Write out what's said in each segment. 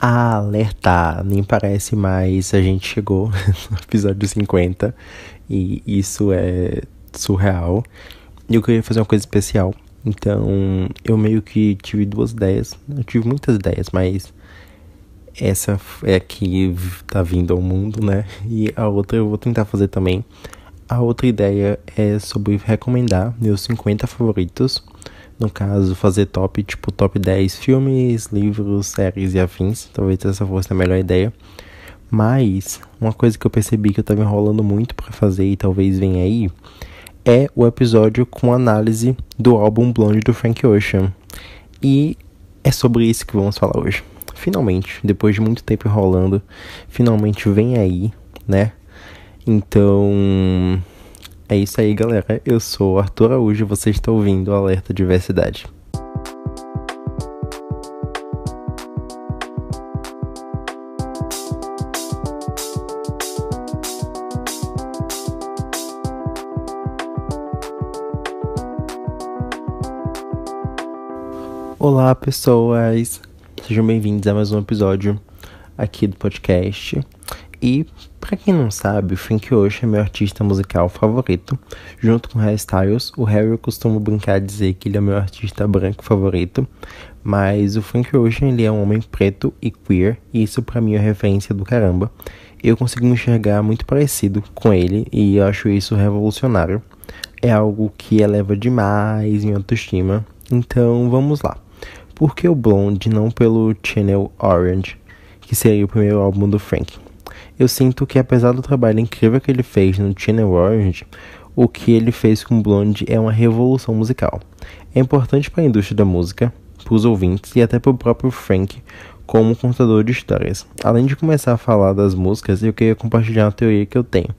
Alerta! Nem parece, mas a gente chegou no episódio 50 e isso é surreal. E eu queria fazer uma coisa especial. Então, eu meio que tive duas ideias. Eu tive muitas ideias, mas essa é a que tá vindo ao mundo, né? E a outra eu vou tentar fazer também. A outra ideia é sobre recomendar meus 50 favoritos no caso, fazer top, tipo, top 10 filmes, livros, séries e afins. Talvez essa fosse a melhor ideia. Mas, uma coisa que eu percebi que eu tava enrolando muito para fazer e talvez venha aí, é o episódio com análise do álbum Blonde do Frank Ocean. E é sobre isso que vamos falar hoje. Finalmente, depois de muito tempo enrolando, finalmente vem aí, né? Então, é isso aí, galera. Eu sou Arthur Araújo e você está ouvindo o Alerta Diversidade. Olá, pessoas! Sejam bem-vindos a mais um episódio aqui do podcast. E para quem não sabe, o Frank Ocean é meu artista musical favorito. Junto com Harry Styles, o Harry eu costumo brincar dizer que ele é meu artista branco favorito. Mas o Frank Ocean ele é um homem preto e queer, e isso para mim é referência do caramba. Eu consigo me enxergar muito parecido com ele e eu acho isso revolucionário. É algo que eleva demais minha autoestima. Então vamos lá. Por que o Blonde não pelo Channel Orange, que seria o primeiro álbum do Frank? Eu sinto que apesar do trabalho incrível que ele fez no Channel Orange, o que ele fez com Blonde é uma revolução musical. É importante para a indústria da música, para os ouvintes e até para o próprio Frank como contador de histórias. Além de começar a falar das músicas, eu queria compartilhar uma teoria que eu tenho.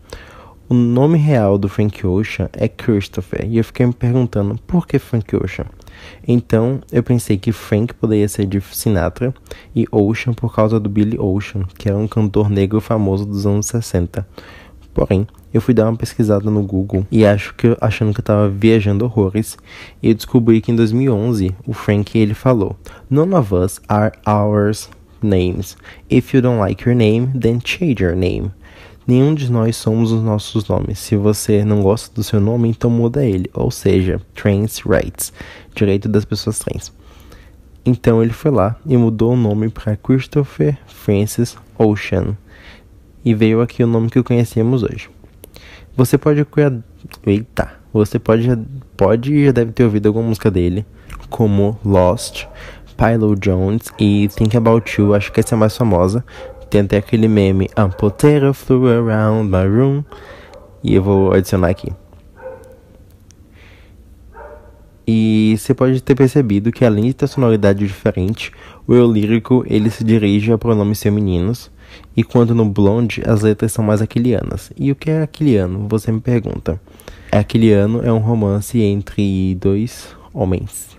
O nome real do Frank Ocean é Christopher, e eu fiquei me perguntando por que Frank Ocean? Então eu pensei que Frank poderia ser de Sinatra e Ocean por causa do Billy Ocean, que era um cantor negro famoso dos anos 60. Porém, eu fui dar uma pesquisada no Google e acho que achando que eu tava viajando horrores, e eu descobri que em 2011 o Frank ele falou: "None of us are ours names. If you don't like your name, then change your name." Nenhum de nós somos os nossos nomes. Se você não gosta do seu nome, então muda ele. Ou seja, trans rights, direito das pessoas trans. Então ele foi lá e mudou o nome para Christopher Francis Ocean. E veio aqui o nome que conhecemos hoje. Você pode Eita, você pode pode e já deve ter ouvido alguma música dele, como Lost, Pilo Jones e Think About You, acho que essa é a mais famosa, tem até aquele meme A potato flew around my room. E eu vou adicionar aqui. E você pode ter percebido que além de ter sonoridade diferente, o eu lírico ele se dirige a pronomes femininos, e quando no Blonde as letras são mais aquilianas. E o que é aquiliano? Você me pergunta. Aquiliano é um romance entre dois homens.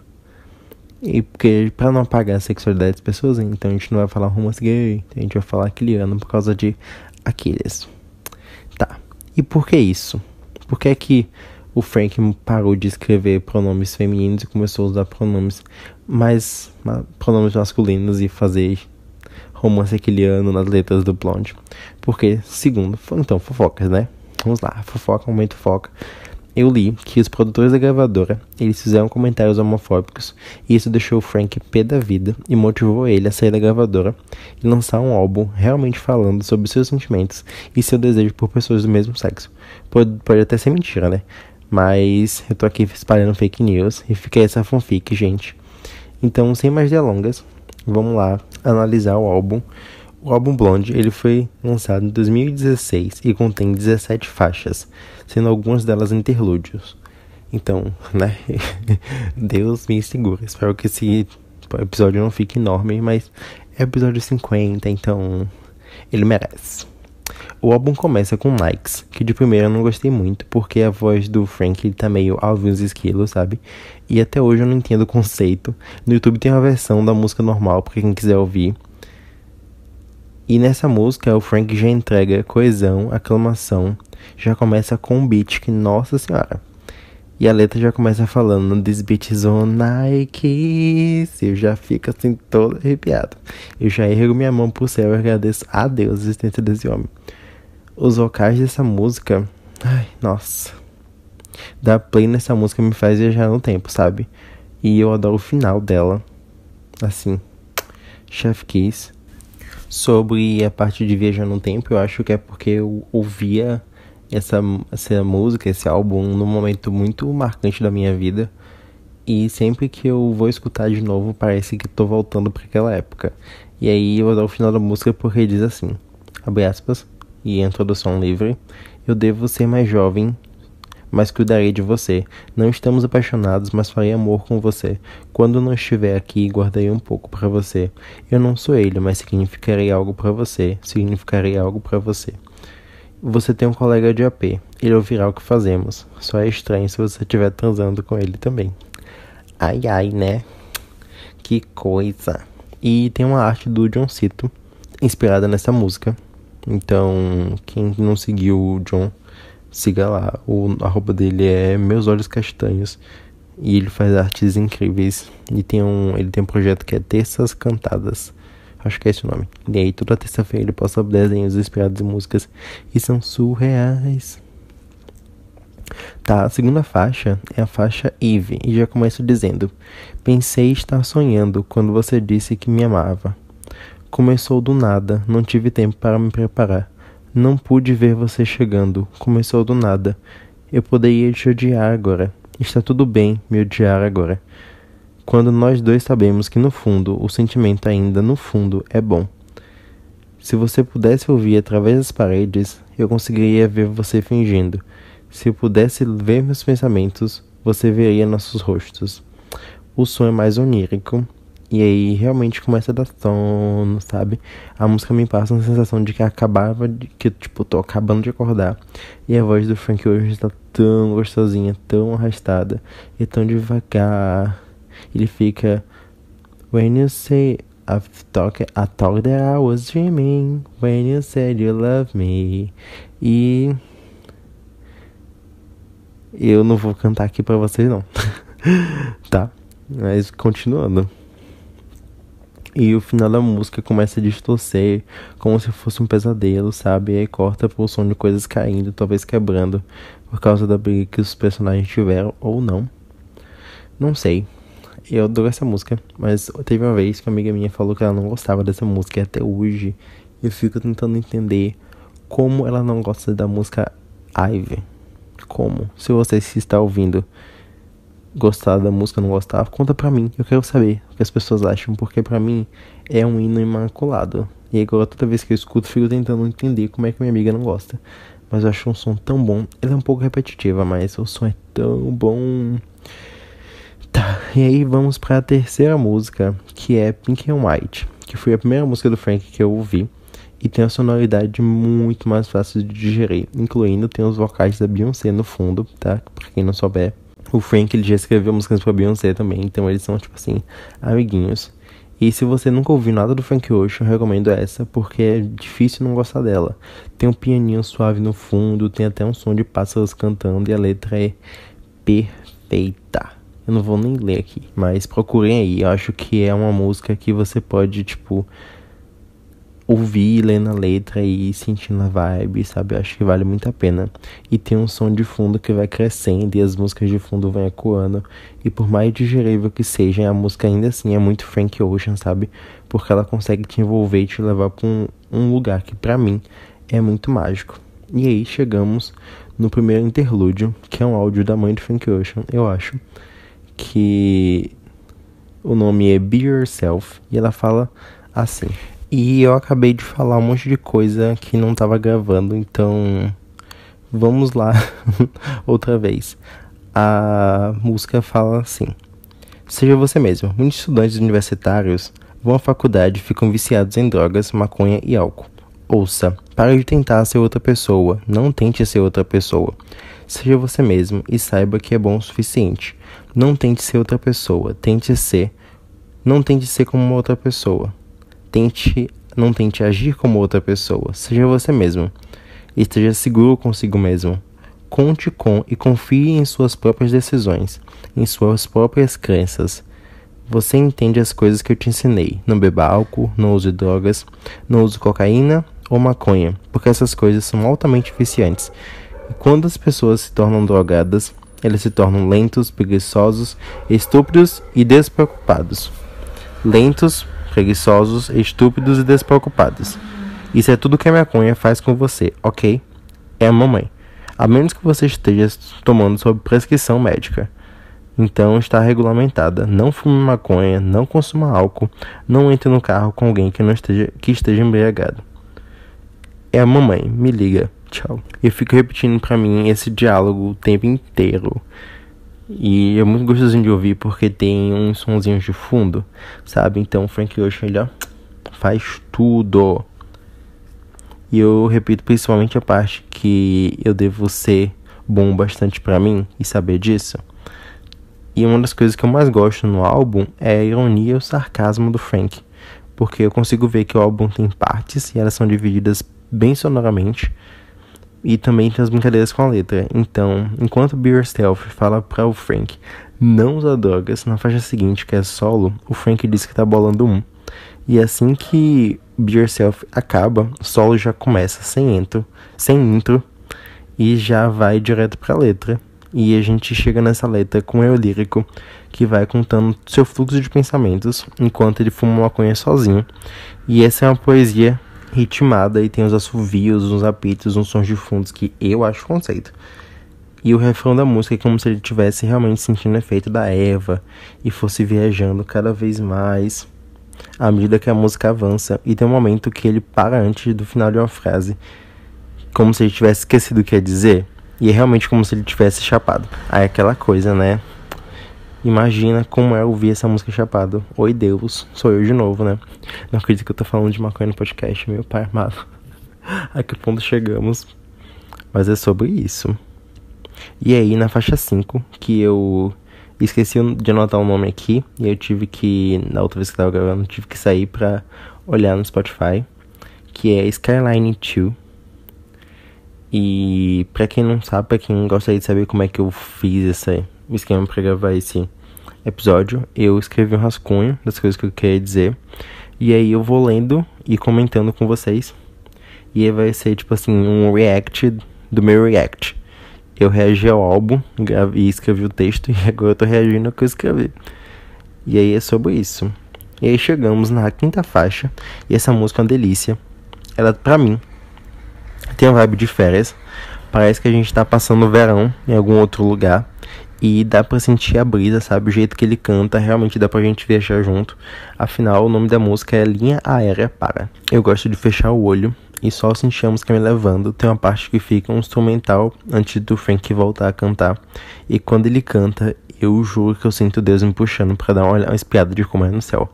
E porque para não apagar a sexualidade das pessoas, então a gente não vai falar romance gay, a gente vai falar aquiliano por causa de Aquiles. Tá. E por que isso? Por que é que o Frank parou de escrever pronomes femininos e começou a usar pronomes mais pronomes masculinos e fazer romance aquiliano nas letras do Blonde? Porque, segundo, então, fofocas, né? Vamos lá, fofoca, momento foca eu li que os produtores da gravadora eles fizeram comentários homofóbicos e isso deixou o Frank pé da vida e motivou ele a sair da gravadora e lançar um álbum realmente falando sobre seus sentimentos e seu desejo por pessoas do mesmo sexo. Pode, pode até ser mentira, né? Mas eu tô aqui espalhando fake news e fica essa fanfic, gente. Então, sem mais delongas, vamos lá analisar o álbum o álbum Blonde ele foi lançado em 2016 e contém 17 faixas, sendo algumas delas interlúdios. Então, né? Deus me segura. Espero que esse episódio não fique enorme, mas é episódio 50, então ele merece. O álbum começa com Likes, que de primeira eu não gostei muito, porque a voz do Frank tá meio Alvin Esquilos, sabe? E até hoje eu não entendo o conceito. No YouTube tem uma versão da música normal, pra quem quiser ouvir. E nessa música o Frank já entrega coesão, aclamação, já começa com um beat que, nossa senhora. E a letra já começa falando This bitch is on Nike. Eu já fico assim todo arrepiado. Eu já ergo minha mão pro céu e agradeço a Deus a existência desse homem. Os vocais dessa música. Ai, nossa. Dar play nessa música me faz viajar no tempo, sabe? E eu adoro o final dela. Assim. Chef Kiss. Sobre a parte de viajar no tempo, eu acho que é porque eu ouvia essa, essa música, esse álbum, num momento muito marcante da minha vida. E sempre que eu vou escutar de novo, parece que tô voltando para aquela época. E aí eu vou dar o final da música porque diz assim: abre aspas, e introdução livre. Eu devo ser mais jovem, mas cuidarei de você. Não estamos apaixonados, mas farei amor com você. Quando não estiver aqui, guardarei um pouco para você. Eu não sou ele, mas significarei algo para você. Significarei algo para você. Você tem um colega de AP. Ele ouvirá o que fazemos. Só é estranho se você estiver transando com ele também. Ai ai, né? Que coisa. E tem uma arte do John Cito inspirada nessa música. Então, quem não seguiu o John, siga lá. O arroba dele é Meus Olhos Castanhos. E ele faz artes incríveis. E tem um, ele tem um projeto que é Terças Cantadas. Acho que é esse o nome. E aí toda terça-feira ele posta desenhos inspirados em músicas e são surreais. Tá, a segunda faixa é a faixa Eve e já começa dizendo: Pensei estar sonhando quando você disse que me amava. Começou do nada, não tive tempo para me preparar. Não pude ver você chegando. Começou do nada. Eu poderia te odiar agora. Está tudo bem me odiar agora quando nós dois sabemos que no fundo o sentimento ainda no fundo é bom. Se você pudesse ouvir através das paredes, eu conseguiria ver você fingindo. Se eu pudesse ver meus pensamentos, você veria nossos rostos. O som é mais onírico, e aí realmente começa a dar sono, sabe? A música me passa uma sensação de que acabava de. que tipo, tô acabando de acordar. E a voz do Frank hoje está tão gostosinha, tão arrastada e tão devagar ele fica When you say I thought, I thought that I was dreaming When you said you love me E eu não vou cantar aqui pra vocês não Tá? Mas continuando e o final da música começa a distorcer, como se fosse um pesadelo, sabe? E aí corta pro som de coisas caindo, talvez quebrando, por causa da briga que os personagens tiveram, ou não. Não sei. Eu adoro essa música, mas teve uma vez que uma amiga minha falou que ela não gostava dessa música e até hoje eu fico tentando entender como ela não gosta da música Ivy. Como? Se você se está ouvindo gostar da música, não gostar, conta pra mim. Eu quero saber o que as pessoas acham, porque pra mim é um hino imaculado. E agora toda vez que eu escuto, fico tentando entender como é que minha amiga não gosta. Mas eu acho um som tão bom. Ele é um pouco repetitivo, mas o som é tão bom. Tá, e aí vamos para a terceira música, que é Pink and White, que foi a primeira música do Frank que eu ouvi e tem uma sonoridade muito mais fácil de digerir, incluindo tem os vocais da Beyoncé no fundo, tá? Pra quem não souber, o Frank ele já escreveu músicas pra Beyoncé também, então eles são tipo assim, amiguinhos. E se você nunca ouviu nada do Frank Ocean, eu recomendo essa, porque é difícil não gostar dela. Tem um pianinho suave no fundo, tem até um som de pássaros cantando e a letra é perfeita. Eu não vou nem ler aqui, mas procurem aí. Eu acho que é uma música que você pode, tipo, ouvir, ler na letra e sentindo a vibe, sabe? Eu acho que vale muito a pena. E tem um som de fundo que vai crescendo e as músicas de fundo vão ecoando. E por mais digerível que seja, a música ainda assim é muito Frank Ocean, sabe? Porque ela consegue te envolver e te levar pra um, um lugar que para mim é muito mágico. E aí chegamos no primeiro interlúdio, que é um áudio da mãe de Frank Ocean, eu acho que o nome é Be Yourself e ela fala assim. E eu acabei de falar um monte de coisa que não estava gravando, então vamos lá outra vez. A música fala assim: Seja você mesmo. Muitos estudantes universitários vão à faculdade e ficam viciados em drogas, maconha e álcool. Ouça, pare de tentar ser outra pessoa, não tente ser outra pessoa. Seja você mesmo e saiba que é bom o suficiente. Não tente ser outra pessoa, tente ser. Não tente ser como uma outra pessoa. Tente, não tente agir como outra pessoa. Seja você mesmo. Esteja seguro consigo mesmo. conte com e confie em suas próprias decisões, em suas próprias crenças. Você entende as coisas que eu te ensinei. Não beba álcool, não use drogas, não use cocaína ou maconha, porque essas coisas são altamente viciantes. E quando as pessoas se tornam drogadas, eles se tornam lentos, preguiçosos, estúpidos e despreocupados. Lentos, preguiçosos, estúpidos e despreocupados. Isso é tudo que a maconha faz com você, ok? É a mamãe. A menos que você esteja tomando sob prescrição médica. Então está regulamentada. Não fume maconha, não consuma álcool, não entre no carro com alguém que não esteja que esteja embriagado. É a mamãe, me liga. Tchau. Eu fico repetindo para mim esse diálogo o tempo inteiro. E é muito gostosinho de ouvir porque tem uns sonzinhos de fundo, sabe? Então Frank Ocean ele ó, faz tudo. E eu repito principalmente a parte que eu devo ser bom bastante para mim e saber disso. E uma das coisas que eu mais gosto no álbum é a ironia e o sarcasmo do Frank, porque eu consigo ver que o álbum tem partes e elas são divididas bem sonoramente e também tem as brincadeiras com a letra. Então, enquanto Be Yourself fala para o Frank não usar drogas, na faixa seguinte, que é solo, o Frank diz que tá bolando um. E assim que Be Yourself acaba, solo já começa sem intro, sem intro e já vai direto pra letra. E a gente chega nessa letra com eu lírico que vai contando seu fluxo de pensamentos enquanto ele fuma maconha sozinho. E essa é uma poesia ritmada e tem os assovios, uns apitos, uns sons de fundos que eu acho conceito. E o refrão da música é como se ele estivesse realmente sentindo o efeito da Eva e fosse viajando cada vez mais à medida que a música avança. E tem um momento que ele para antes do final de uma frase, como se ele tivesse esquecido o que ia dizer. E é realmente como se ele tivesse chapado. Aí aquela coisa, né? Imagina como é ouvir essa música chapado. Oi Deus, sou eu de novo, né? Não acredito que eu tô falando de maconha no podcast, meu pai amado. A que ponto chegamos? Mas é sobre isso. E aí, na faixa 5, que eu esqueci de anotar o nome aqui, e eu tive que, na outra vez que tava gravando, tive que sair pra olhar no Spotify, que é Skyline 2. E pra quem não sabe, pra quem gostaria de saber como é que eu fiz esse esquema pra gravar esse episódio, eu escrevi um rascunho das coisas que eu queria dizer. E aí eu vou lendo e comentando com vocês. E aí vai ser tipo assim, um react do meu react. Eu reagi ao álbum e escrevi o texto e agora eu tô reagindo ao que eu escrevi. E aí é sobre isso. E aí chegamos na quinta faixa. E essa música é uma delícia. Ela, pra mim, tem uma vibe de férias. Parece que a gente tá passando o verão em algum outro lugar. E dá pra sentir a brisa, sabe? O jeito que ele canta, realmente dá pra gente viajar junto. Afinal, o nome da música é Linha Aérea Para. Eu gosto de fechar o olho e só sentir a música me levando. Tem uma parte que fica um instrumental antes do Frank voltar a cantar. E quando ele canta, eu juro que eu sinto Deus me puxando para dar uma, uma espiada de como é no céu.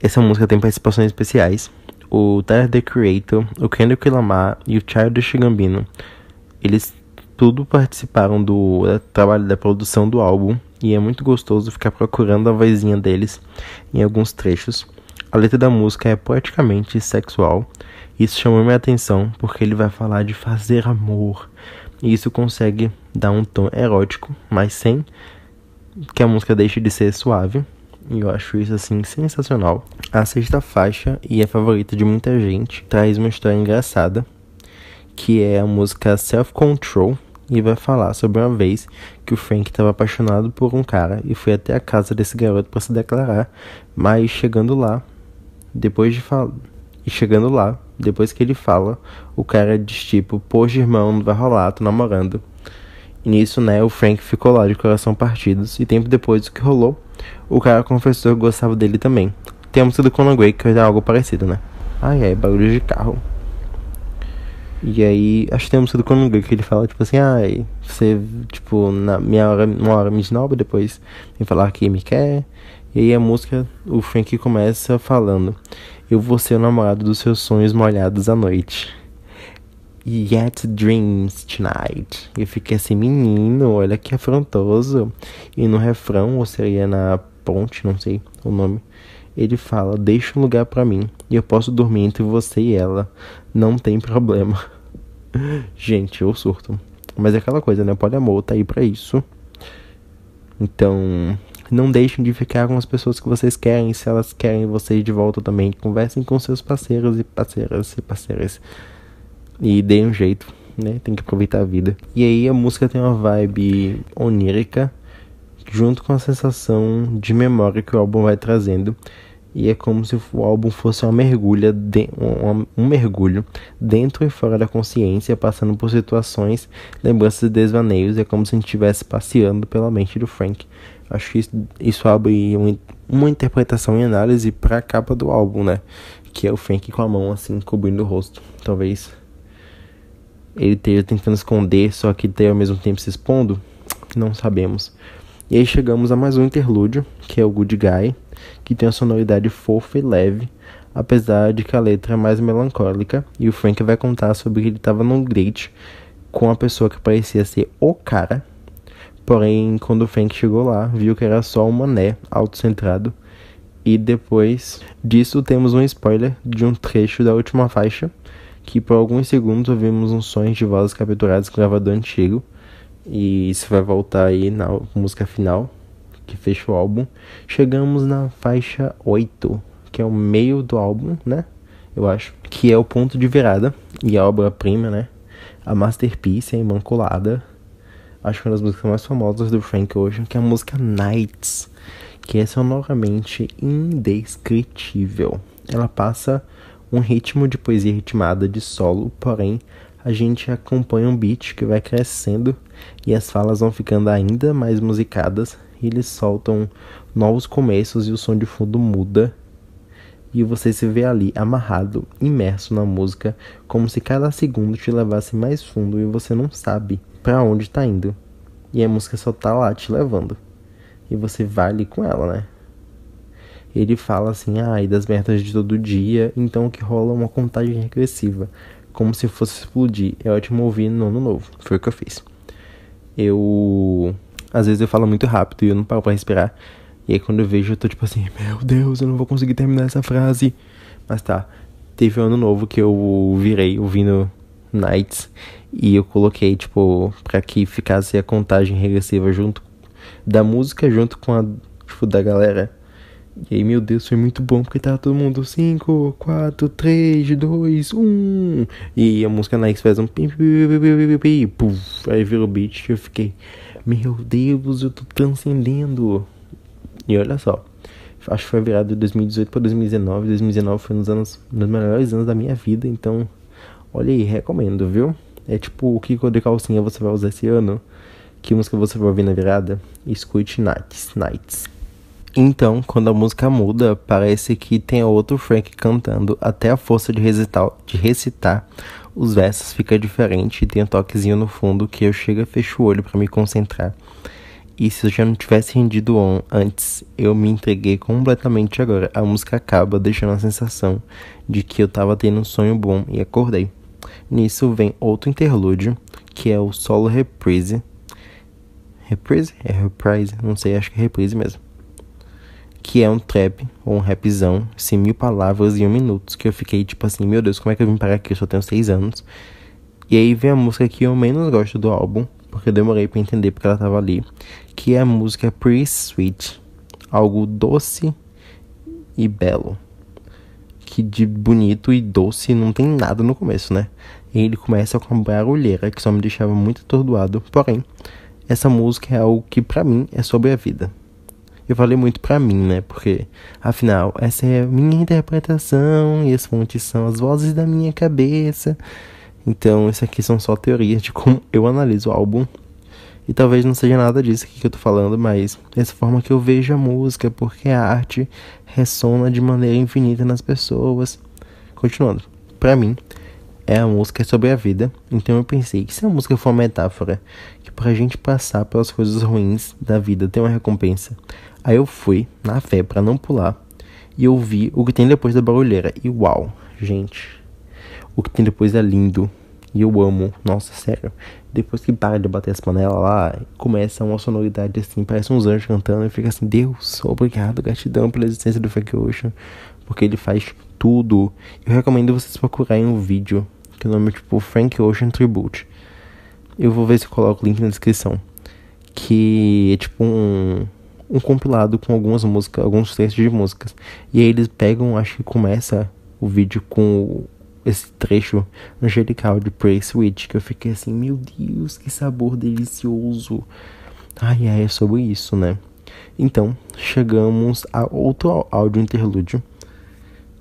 Essa música tem participações especiais. O Tyler The Creator, o Kendrick Lamar e o Childish Gambino. Eles tudo participaram do trabalho da produção do álbum e é muito gostoso ficar procurando a vozinha deles em alguns trechos. A letra da música é poeticamente sexual. Isso chamou minha atenção porque ele vai falar de fazer amor. E isso consegue dar um tom erótico, mas sem que a música deixe de ser suave. E eu acho isso assim sensacional. A sexta faixa, e a favorita de muita gente, traz uma história engraçada, que é a música Self Control, e vai falar sobre uma vez que o Frank estava apaixonado por um cara e foi até a casa desse garoto para se declarar, mas chegando lá, depois de falar, e chegando lá, depois que ele fala, o cara diz tipo, poxa irmão, não vai rolar, tô namorando. E nisso, né, o Frank ficou lá de coração partidos e tempo depois do que rolou, o cara confessou que gostava dele também. Temos sido com Grey, que é algo parecido, né? Ai, ai, barulho de carro. E aí, acho que tem a música do Conan que ele fala, tipo assim, ah, você, tipo, na minha hora, uma hora me esnoba, depois vem falar que me quer. E aí a música, o Frank começa falando, eu vou ser o namorado dos seus sonhos molhados à noite. Yet Dreams Tonight. Eu fiquei assim, menino, olha que afrontoso. E no refrão, ou seria na ponte, não sei o nome, ele fala: Deixa um lugar para mim e eu posso dormir entre você e ela. Não tem problema. Gente, eu surto. Mas é aquela coisa, né? Poliamor tá aí pra isso. Então, não deixem de ficar com as pessoas que vocês querem. Se elas querem vocês de volta também, conversem com seus parceiros e parceiras e parceiras. E deem um jeito, né? Tem que aproveitar a vida. E aí a música tem uma vibe onírica, junto com a sensação de memória que o álbum vai trazendo e é como se o álbum fosse uma mergulha de, um, um, mergulho dentro e fora da consciência, passando por situações, lembranças e desvaneios. É como se a gente estivesse passeando pela mente do Frank. Acho que isso, isso abre um, uma interpretação e análise para a capa do álbum, né? Que é o Frank com a mão assim cobrindo o rosto. Talvez ele esteja tentando esconder, só que esteja ao mesmo tempo se expondo. Não sabemos. E aí chegamos a mais um interlúdio, que é o Good Guy que tem uma sonoridade fofa e leve, apesar de que a letra é mais melancólica, e o Frank vai contar sobre que ele estava num date com uma pessoa que parecia ser o cara, porém, quando o Frank chegou lá, viu que era só um mané autocentrado, e depois disso temos um spoiler de um trecho da última faixa, que por alguns segundos ouvimos uns sons de vozes capturadas com gravador antigo, e isso vai voltar aí na música final, que fecha o álbum, chegamos na faixa 8, que é o meio do álbum, né? Eu acho. Que é o ponto de virada e a obra-prima, né? A masterpiece, a imaculada. Acho que é uma das músicas mais famosas do Frank Ocean, que é a música Nights, que é sonoramente indescritível. Ela passa um ritmo de poesia ritmada de solo, porém a gente acompanha um beat que vai crescendo e as falas vão ficando ainda mais musicadas e eles soltam novos começos e o som de fundo muda. E você se vê ali amarrado, imerso na música, como se cada segundo te levasse mais fundo e você não sabe para onde tá indo. E a música só tá lá te levando. E você vai ali com ela, né? Ele fala assim, ai, ah, das metas de todo dia, então que rola uma contagem regressiva, como se fosse explodir. É ótimo ouvir no ano novo. Foi o que eu fiz. Eu às vezes eu falo muito rápido e eu não paro pra respirar. E aí quando eu vejo, eu tô tipo assim, meu Deus, eu não vou conseguir terminar essa frase. Mas tá. Teve um ano novo que eu virei ouvindo Nights. E eu coloquei, tipo, pra que ficasse a contagem regressiva junto da música, junto com a, tipo, da galera. E aí, meu Deus, foi muito bom porque tava todo mundo 5, 4, 3, 2, 1. E a música Nights faz um pim, pim, pim, pim, pim, pim, pum. Aí virou beat e eu fiquei, meu Deus, eu tô transcendendo. E olha só, acho que foi virado de 2018 para 2019. 2019 foi um dos anos, um dos melhores anos da minha vida, então olha aí, recomendo, viu? É tipo o que de calcinha você vai usar esse ano? Que música você vai ouvir na virada? Escute Nights, Nights. Então, quando a música muda, parece que tem outro Frank cantando até a força de recitar, de recitar os versos fica diferente e tem um toquezinho no fundo que eu chego e fecho o olho para me concentrar. E se eu já não tivesse rendido on antes, eu me entreguei completamente agora. A música acaba deixando a sensação de que eu tava tendo um sonho bom e acordei. Nisso vem outro interlúdio, que é o solo reprise. Reprise? É reprise? Não sei, acho que é reprise mesmo que é um trap ou um rapzão, assim, mil palavras em um minuto, que eu fiquei tipo assim, meu Deus, como é que eu vim parar aqui? Eu só tenho seis anos. E aí vem a música que eu menos gosto do álbum, porque eu demorei para entender porque ela tava ali, que é a música Pretty Sweet, algo doce e belo. Que de bonito e doce não tem nada no começo, né? E ele começa com uma barulheira que só me deixava muito atordoado, porém, essa música é algo que para mim é sobre a vida eu falei muito pra mim, né? Porque, afinal, essa é a minha interpretação e as fontes são as vozes da minha cabeça. Então, isso aqui são só teorias de como eu analiso o álbum. E talvez não seja nada disso aqui que eu tô falando, mas essa forma que eu vejo a música, porque a arte ressona de maneira infinita nas pessoas. Continuando, pra mim, é a música sobre a vida, então eu pensei que se a música for uma metáfora, que pra gente passar pelas coisas ruins da vida tem uma recompensa, Aí eu fui, na fé, para não pular, e eu vi o que tem depois da barulheira. E uau, gente, o que tem depois é lindo. E eu amo, nossa, sério. Depois que para de bater as panelas lá, começa uma sonoridade assim, parece uns anjos cantando, e fica assim, Deus, obrigado, gratidão pela existência do Frank Ocean, porque ele faz tudo. Eu recomendo vocês procurarem um vídeo, que o nome é tipo Frank Ocean Tribute. Eu vou ver se eu coloco o link na descrição. Que é tipo um, um compilado com algumas músicas, alguns textos de músicas. E aí eles pegam, acho que começa o vídeo com esse trecho angelical de Pray Switch, que eu fiquei assim, meu Deus, que sabor delicioso. Ai, ai, é sobre isso, né? Então, chegamos a outro áudio interlúdio.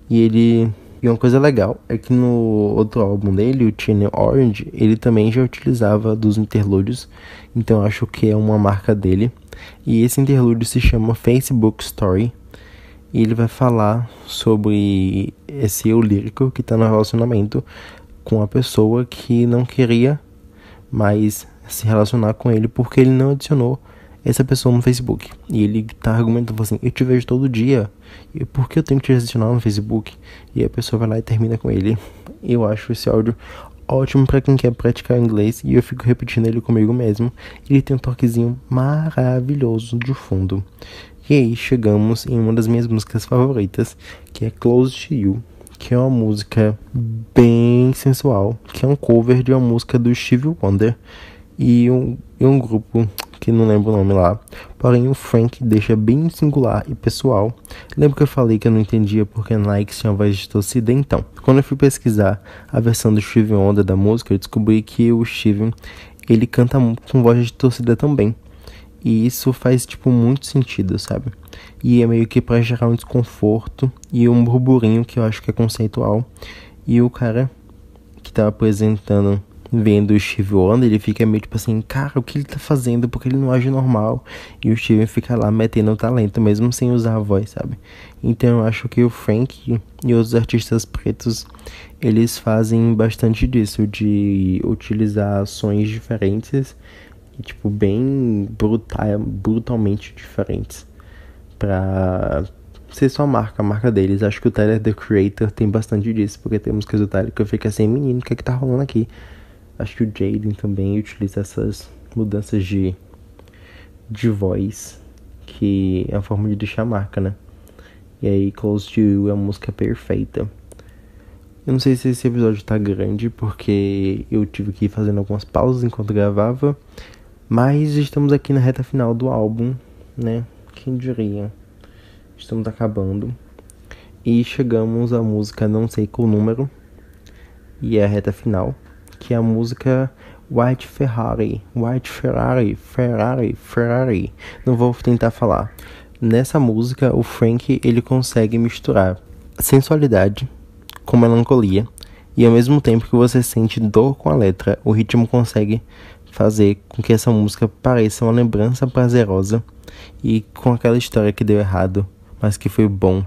E ele. E uma coisa legal é que no outro álbum dele, o Channel Orange, ele também já utilizava dos interlúdios. Então acho que é uma marca dele. E esse interlúdio se chama Facebook Story. E ele vai falar sobre esse eu lírico que está no relacionamento com a pessoa que não queria mais se relacionar com ele porque ele não adicionou essa pessoa no Facebook. E ele tá argumentando assim: Eu te vejo todo dia, e por que eu tenho que te adicionar no Facebook? E a pessoa vai lá e termina com ele. Eu acho esse áudio ótimo para quem quer praticar inglês e eu fico repetindo ele comigo mesmo. Ele tem um toquezinho maravilhoso de fundo. E aí chegamos em uma das minhas músicas favoritas, que é Close to You, que é uma música bem sensual, que é um cover de uma música do Steve Wonder e um, e um grupo que não lembro o nome lá. Porém, o Frank deixa bem singular e pessoal. Lembra que eu falei que eu não entendia porque Nike tinha voz distorcida? Então, quando eu fui pesquisar a versão do Steven Wonder da música, eu descobri que o Steven ele canta com voz distorcida também. E isso faz, tipo, muito sentido, sabe? E é meio que pra gerar um desconforto e um burburinho que eu acho que é conceitual. E o cara que tava apresentando vendo o Steve Wonder, ele fica meio tipo assim, cara, o que ele tá fazendo? Porque ele não age normal. E o Steven fica lá metendo o talento, mesmo sem usar a voz, sabe? Então eu acho que o Frank e os artistas pretos, eles fazem bastante disso, de utilizar ações diferentes e, tipo, bem brutal, brutalmente diferentes pra ser só a marca, a marca deles. Acho que o Tyler, The Creator, tem bastante disso, porque tem músicas do Tyler que eu fico assim, menino, o que é que tá rolando aqui? Acho que o Jaden também utiliza essas mudanças de, de voz, que é a forma de deixar a marca, né? E aí, Close to You é a música perfeita. Eu não sei se esse episódio tá grande, porque eu tive que ir fazendo algumas pausas enquanto gravava. Mas estamos aqui na reta final do álbum, né? Quem diria? Estamos acabando. E chegamos à música Não Sei Qual Número. E é a reta final que é a música White Ferrari, White Ferrari, Ferrari, Ferrari. Não vou tentar falar. Nessa música, o Frank ele consegue misturar sensualidade com melancolia e ao mesmo tempo que você sente dor com a letra, o ritmo consegue fazer com que essa música pareça uma lembrança prazerosa e com aquela história que deu errado, mas que foi bom.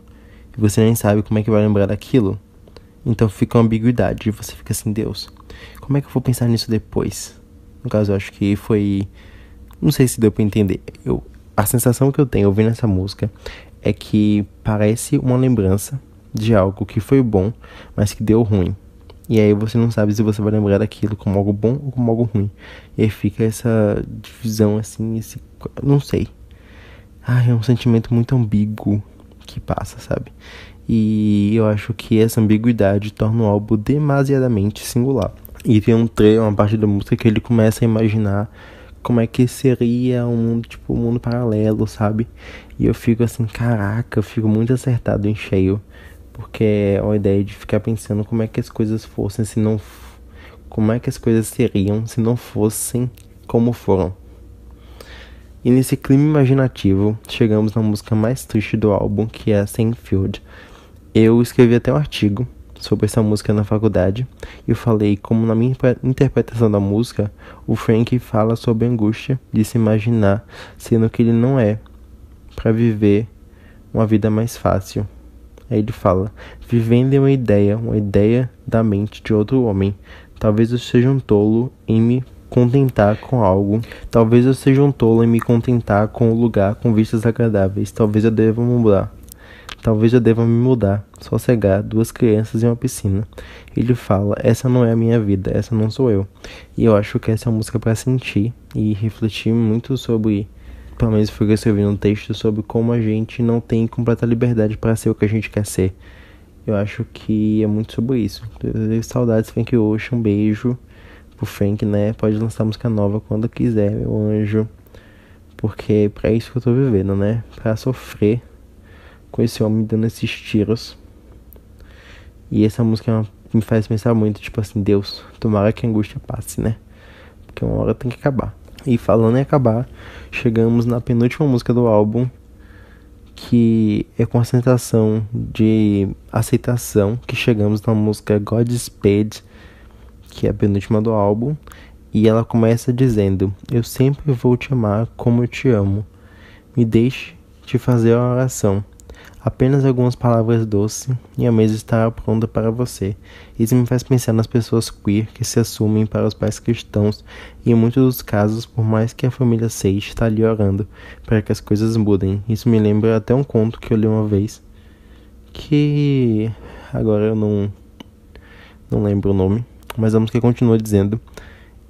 E você nem sabe como é que vai lembrar daquilo. Então fica uma ambiguidade e você fica assim, Deus, como é que eu vou pensar nisso depois? No caso, eu acho que foi. Não sei se deu pra entender. Eu, a sensação que eu tenho ouvindo essa música é que parece uma lembrança de algo que foi bom, mas que deu ruim. E aí você não sabe se você vai lembrar daquilo como algo bom ou como algo ruim. E aí fica essa divisão assim, esse. Não sei. Ah, é um sentimento muito ambíguo que passa, sabe? E eu acho que essa ambiguidade torna o álbum demasiadamente singular. E tem um trecho, uma parte da música que ele começa a imaginar como é que seria um mundo, tipo, um mundo paralelo, sabe? E eu fico assim, caraca, eu fico muito acertado em cheio. Porque é a ideia de ficar pensando como é que as coisas fossem se não. Como é que as coisas seriam se não fossem como foram. E nesse clima imaginativo, chegamos na música mais triste do álbum, que é Seinfeld. Eu escrevi até um artigo sobre essa música na faculdade e eu falei como na minha interpretação da música, o Frank fala sobre a angústia de se imaginar sendo que ele não é para viver uma vida mais fácil. Aí ele fala: vivendo em uma ideia, uma ideia da mente de outro homem. Talvez eu seja um tolo em me contentar com algo. Talvez eu seja um tolo em me contentar com o um lugar com vistas agradáveis. Talvez eu deva mudar. Talvez eu deva me mudar, sossegar, duas crianças e uma piscina. Ele fala: Essa não é a minha vida, essa não sou eu. E eu acho que essa é uma música para sentir e refletir muito sobre. Pelo menos foi que eu escrevi um texto sobre como a gente não tem completa liberdade para ser o que a gente quer ser. Eu acho que é muito sobre isso. Saudades, Frank Ocean, um beijo. pro Frank, né? Pode lançar música nova quando quiser, meu anjo. Porque é pra isso que eu tô vivendo, né? Pra sofrer com esse homem dando esses tiros. E essa música me faz pensar muito, tipo assim, Deus, tomara que a angústia passe, né? Porque uma hora tem que acabar. E falando em acabar, chegamos na penúltima música do álbum, que é com a sensação de aceitação que chegamos na música Godspeed, que é a penúltima do álbum, e ela começa dizendo: Eu sempre vou te amar como eu te amo. Me deixe te fazer uma oração. Apenas algumas palavras doces e a mesa estará pronta para você. Isso me faz pensar nas pessoas queer que se assumem para os pais cristãos e em muitos dos casos, por mais que a família seja, está ali orando para que as coisas mudem. Isso me lembra até um conto que eu li uma vez que agora eu não não lembro o nome, mas a música continua dizendo: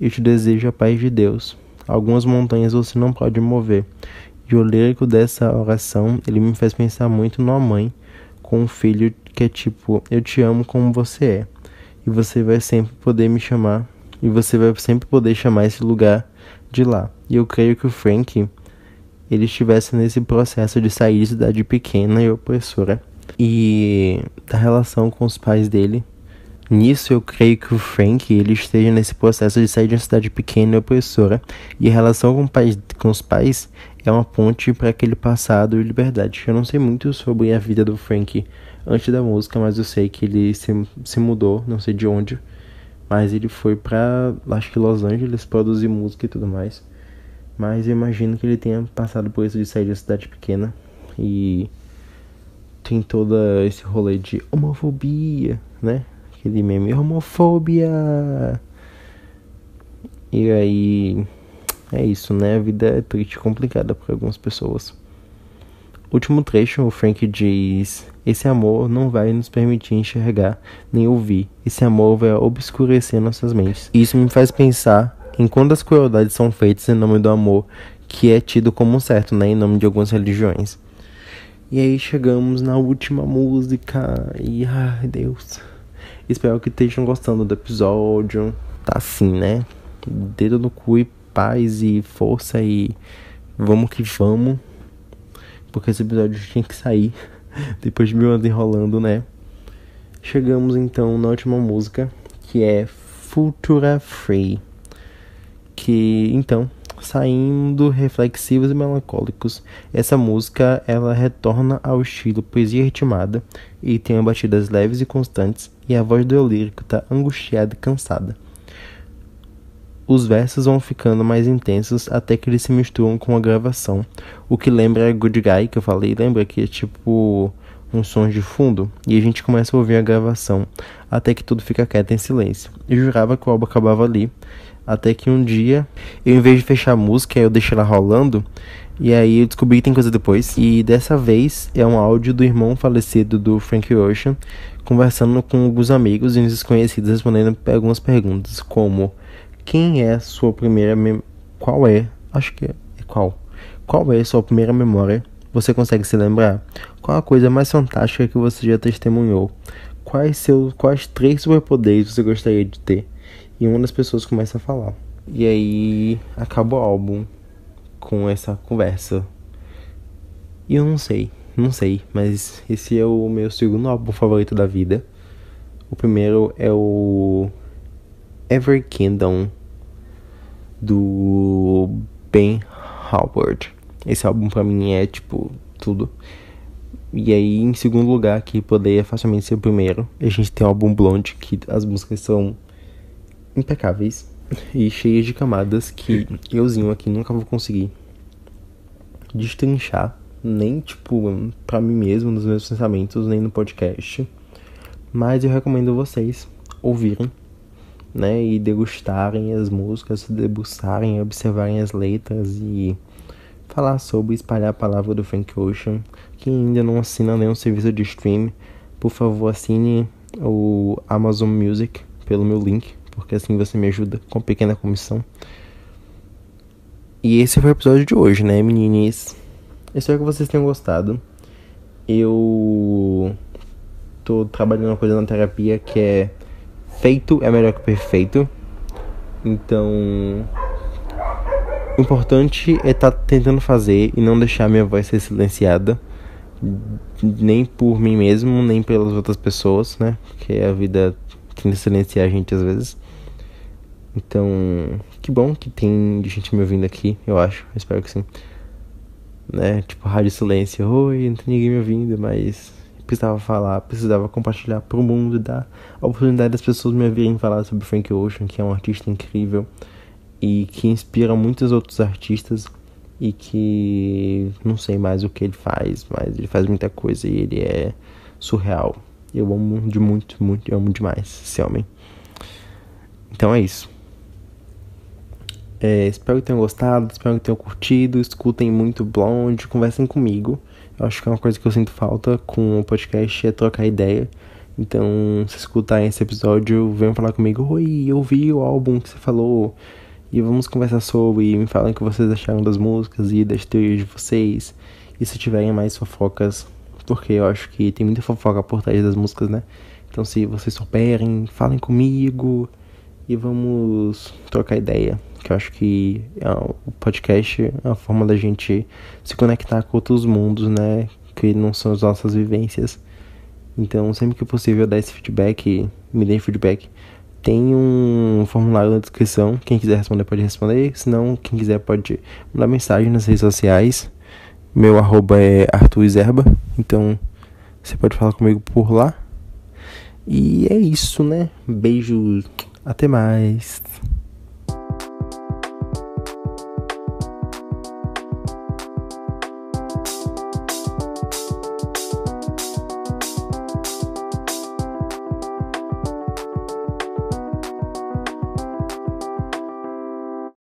Eu te desejo a paz de Deus. Algumas montanhas você não pode mover e o lírico dessa oração, ele me faz pensar muito numa mãe com um filho que é tipo, eu te amo como você é. E você vai sempre poder me chamar, e você vai sempre poder chamar esse lugar de lá. E eu creio que o Frank, ele estivesse nesse processo de sair de cidade pequena e opressora. E da relação com os pais dele, Nisso eu creio que o Frank ele esteja nesse processo de sair de uma cidade pequena e opressora, e a relação com, pai, com os pais é uma ponte para aquele passado e liberdade. Eu não sei muito sobre a vida do Frank antes da música, mas eu sei que ele se, se mudou, não sei de onde, mas ele foi para acho que Los Angeles produzir música e tudo mais. Mas eu imagino que ele tenha passado por isso de sair uma cidade pequena e tem todo esse rolê de homofobia, né? aquele meme homofobia. E aí é isso, né? A vida é triste e complicada para algumas pessoas. Último trecho, o Frank diz: Esse amor não vai nos permitir enxergar nem ouvir. Esse amor vai obscurecer nossas mentes. Isso me faz pensar em quantas crueldades são feitas em nome do amor, que é tido como certo, né? Em nome de algumas religiões. E aí chegamos na última música. E ai, Deus. Espero que estejam gostando do episódio. Tá assim, né? Dedo no cu e paz e força e vamos que vamos. Porque esse episódio tinha que sair depois de mil anos enrolando, né? Chegamos então na última música, que é Futura Free. Que então saindo reflexivos e melancólicos. Essa música ela retorna ao estilo poesia ritmada e tem batidas leves e constantes e a voz do eu lírico está angustiada e cansada. Os versos vão ficando mais intensos até que eles se misturam com a gravação, o que lembra Good Guy que eu falei, lembra que é tipo uns sons de fundo e a gente começa a ouvir a gravação até que tudo fica quieto em silêncio. Eu jurava que o álbum acabava ali, até que um dia, eu em vez de fechar a música, eu deixei ela rolando. E aí eu descobri que tem coisa depois. E dessa vez é um áudio do irmão falecido do Frank Ocean, conversando com alguns amigos e desconhecidos respondendo algumas perguntas, como quem é sua primeira mem qual é? Acho que é qual? Qual é sua primeira memória? Você consegue se lembrar? Qual a coisa mais fantástica que você já testemunhou? Quais seus quais três superpoderes você gostaria de ter? E uma das pessoas começa a falar. E aí acaba o álbum com essa conversa. E eu não sei, não sei, mas esse é o meu segundo álbum favorito da vida. O primeiro é o Ever Kingdom do Ben Howard. Esse álbum pra mim é tipo tudo. E aí, em segundo lugar, que poderia facilmente ser o primeiro, a gente tem o álbum Blonde, que as músicas são impecáveis e cheias de camadas que euzinho aqui nunca vou conseguir destrinchar, nem tipo para mim mesmo, nos meus pensamentos, nem no podcast. Mas eu recomendo vocês ouvirem, né, e degustarem as músicas, debruçarem, observarem as letras e falar sobre espalhar a palavra do Frank Ocean. Quem ainda não assina nenhum serviço de stream, por favor assine o Amazon Music pelo meu link porque assim você me ajuda com pequena comissão. E esse foi o episódio de hoje, né, meninas? Espero que vocês tenham gostado. Eu tô trabalhando uma coisa na terapia que é feito é melhor que perfeito. Então, o importante é estar tá tentando fazer e não deixar minha voz ser silenciada, nem por mim mesmo, nem pelas outras pessoas, né? Porque a vida tenta silenciar a gente às vezes. Então, que bom que tem gente me ouvindo aqui, eu acho, espero que sim. Né? Tipo, rádio silêncio, oi, não tem ninguém me ouvindo, mas precisava falar, precisava compartilhar pro mundo, dar a oportunidade das pessoas me ouvirem falar sobre Frank Ocean, que é um artista incrível e que inspira muitos outros artistas e que não sei mais o que ele faz, mas ele faz muita coisa e ele é surreal. Eu amo de muito, muito, eu amo demais esse homem. Então é isso. É, espero que tenham gostado, espero que tenham curtido, escutem muito Blonde, conversem comigo. Eu acho que é uma coisa que eu sinto falta com o podcast é trocar ideia. Então, se escutar esse episódio, venham falar comigo. Oi, eu vi o álbum que você falou. E vamos conversar sobre. E me falem o que vocês acharam das músicas e das teorias de vocês. E se tiverem mais fofocas, porque eu acho que tem muita fofoca por trás das músicas, né? Então, se vocês souberem, falem comigo. E vamos trocar ideia que eu acho que é, o podcast é uma forma da gente se conectar com outros mundos, né? Que não são as nossas vivências. Então, sempre que possível, dar esse feedback, me dê feedback. Tem um formulário na descrição. Quem quiser responder pode responder. Se não, quem quiser pode mandar mensagem nas redes sociais. Meu arroba é Arthur Zerba. Então, você pode falar comigo por lá. E é isso, né? Beijos. Até mais.